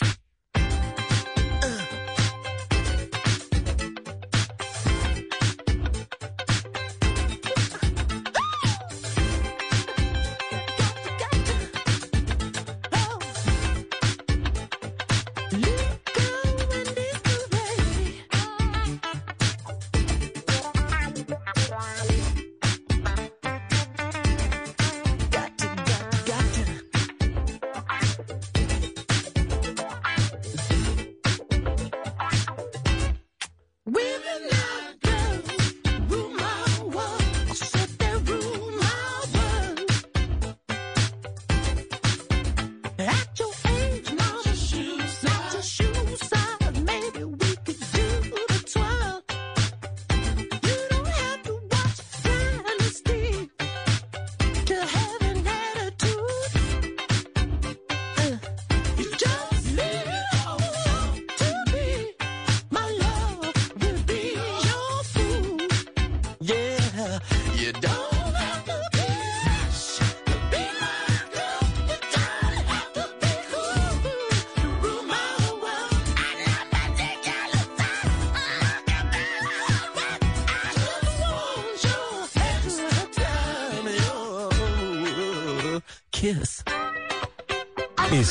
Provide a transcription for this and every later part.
News.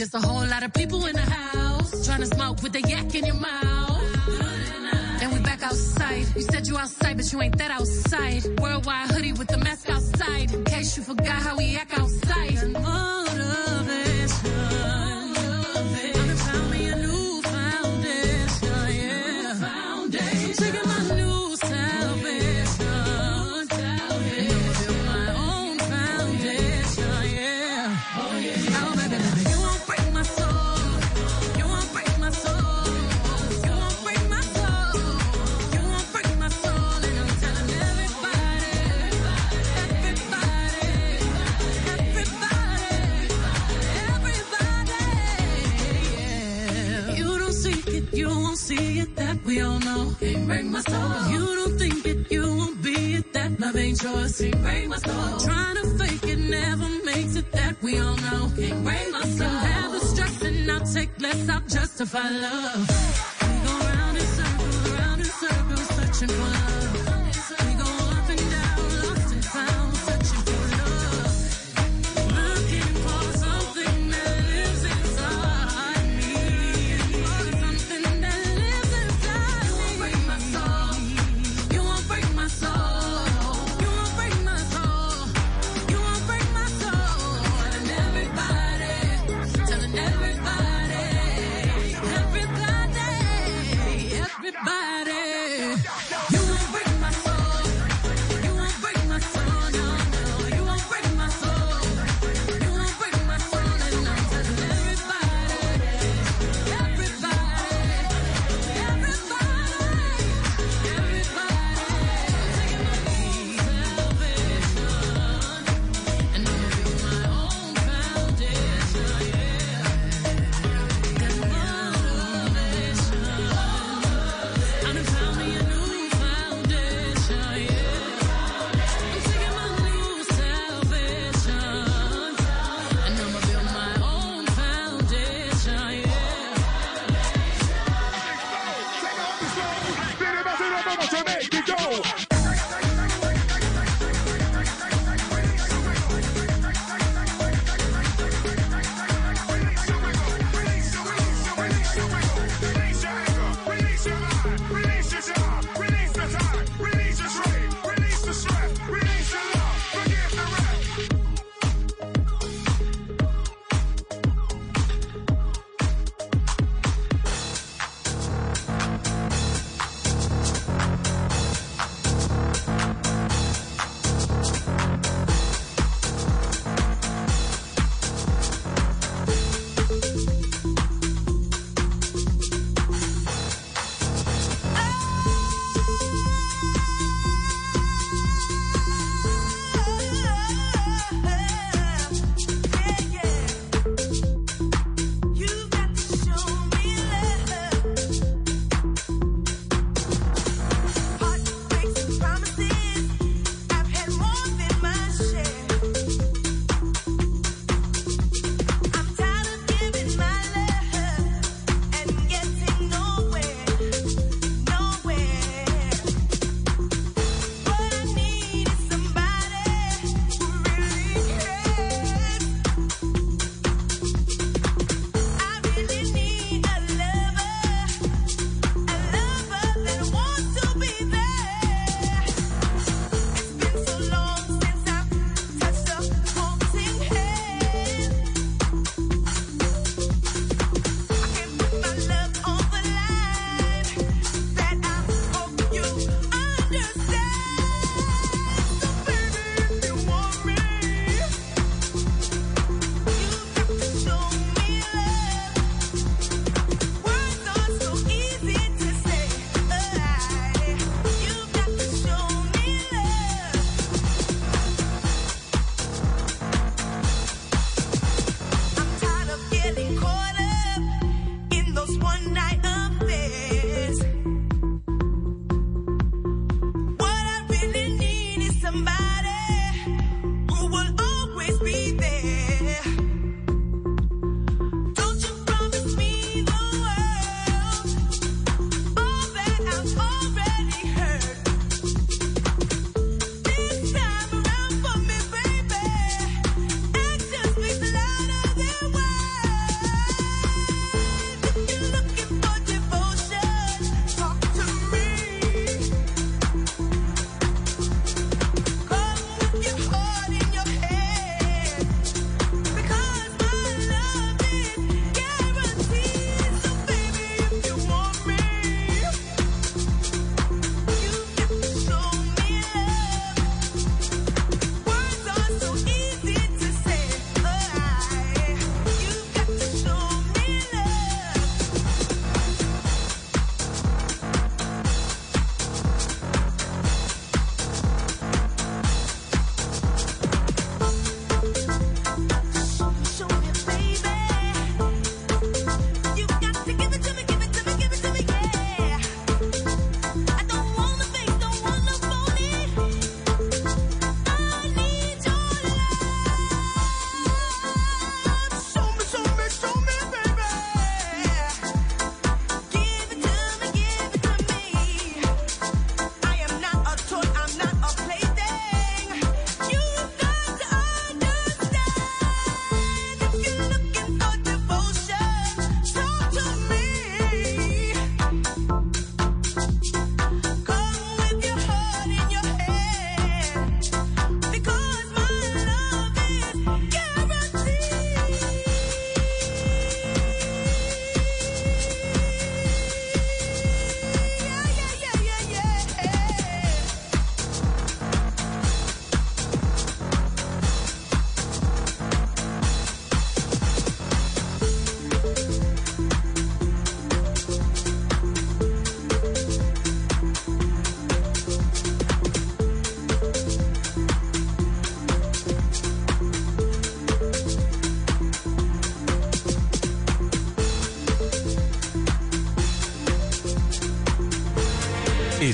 There's a whole lot of people in the house trying to smoke with a yak in your mouth. And we back outside. You said you outside, but you ain't that to find love.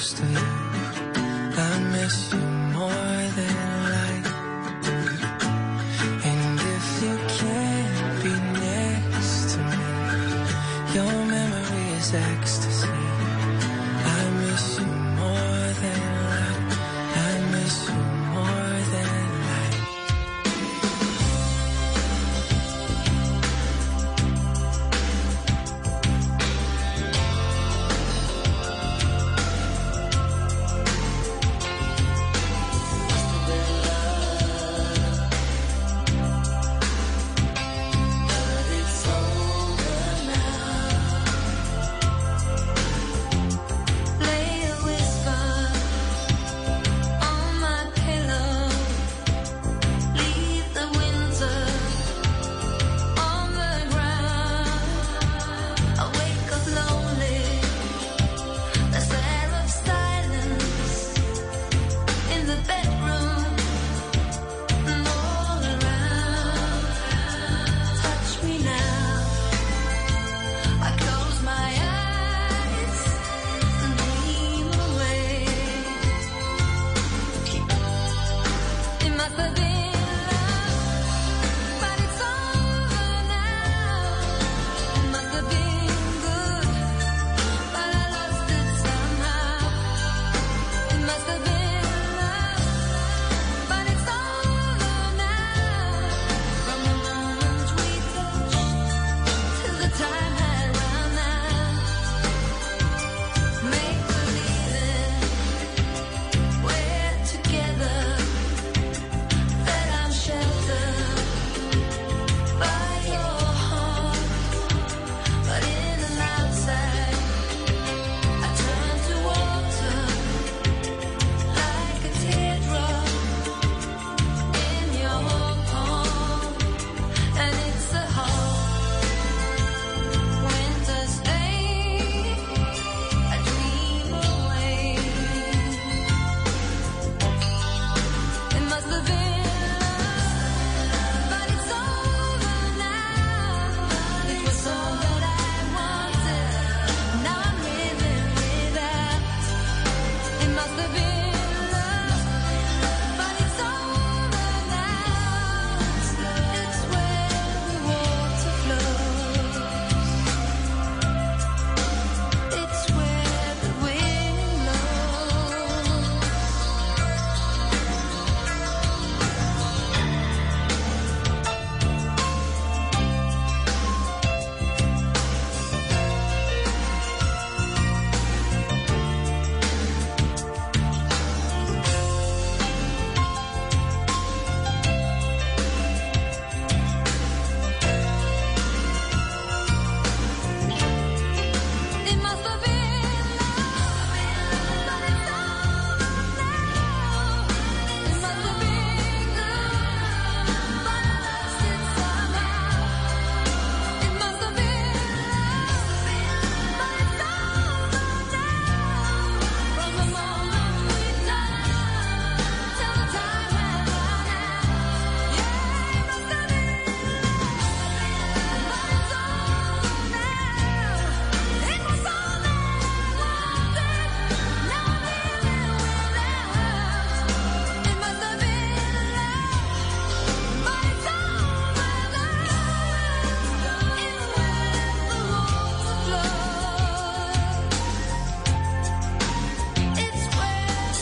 upstairs. I miss you.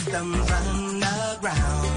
systems run aground.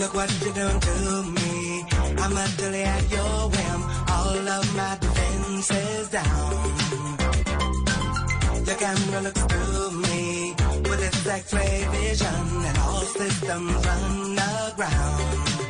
look what you done to me. I'm utterly at your whim. All of my defenses down. Your camera looks through me with its X-ray vision, and all systems run aground.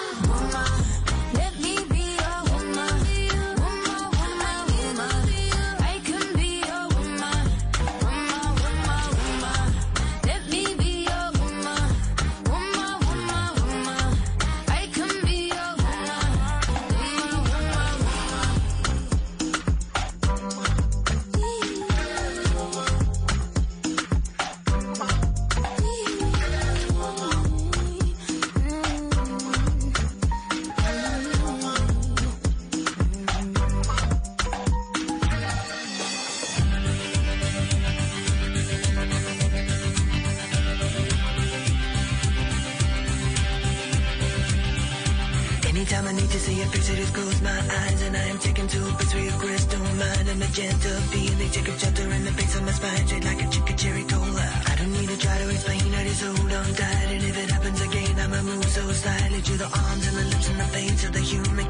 is hold on tight, and if it happens again, I'ma move so slightly to the arms and the lips and the face of the human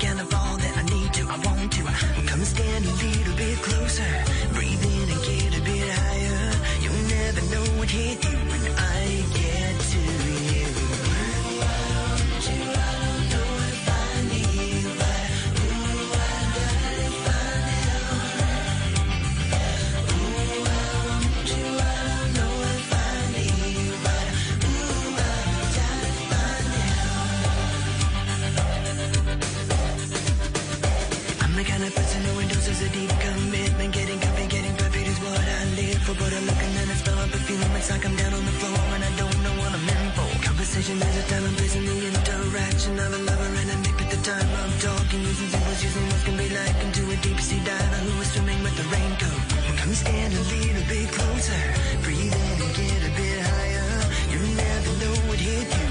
Feeling like I'm down on the floor and I don't know what I'm in for. Conversation is a time I'm busy, the interaction of a lover and a nip at the time I'm talking. Using symbols, using what's gonna be like into a deep sea diver who is swimming with the raincoat. Well, come stand a little bit closer, breathe in and get a bit higher. You never know what hit you.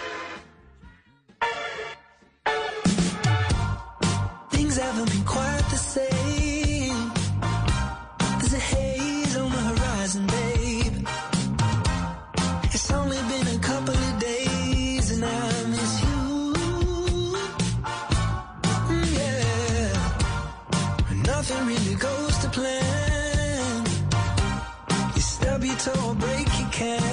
be till I break, you can.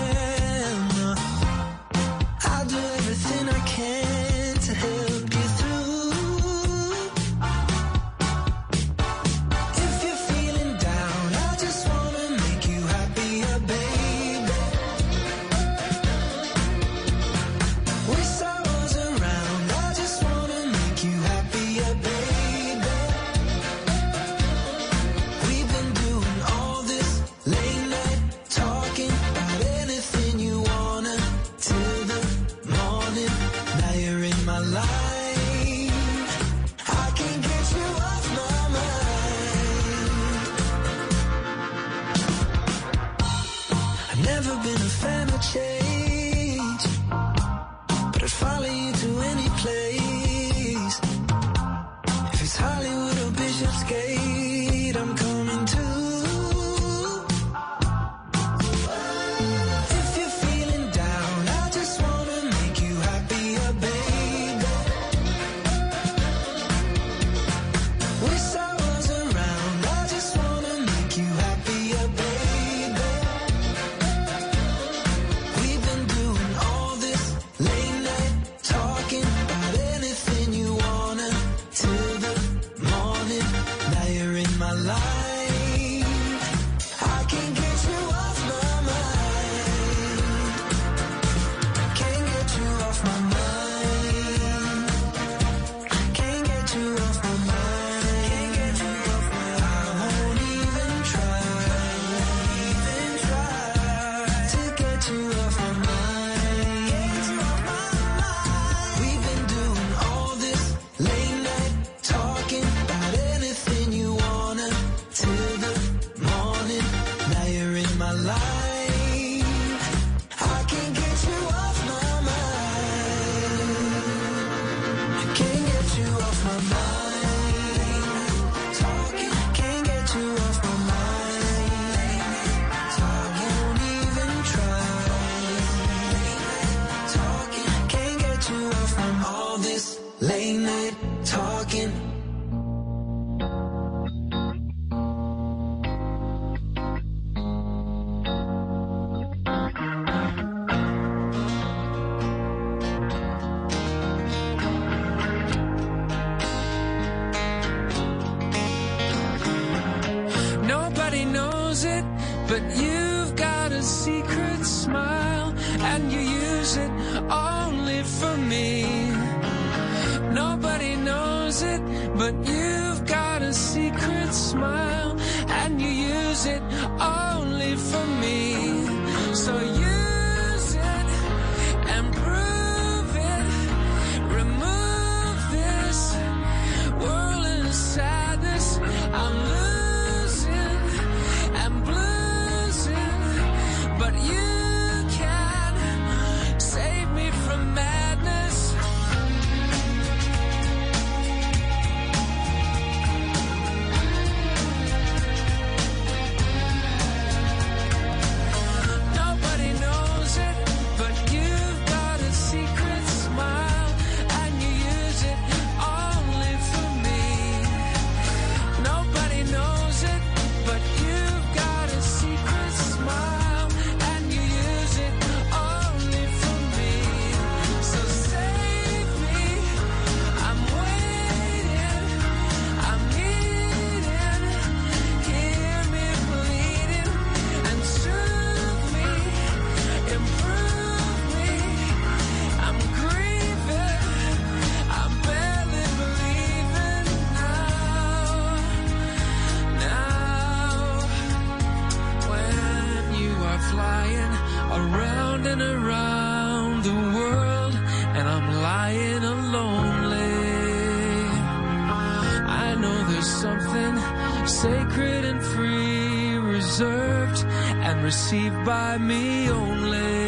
sacred and free, reserved and received by me only.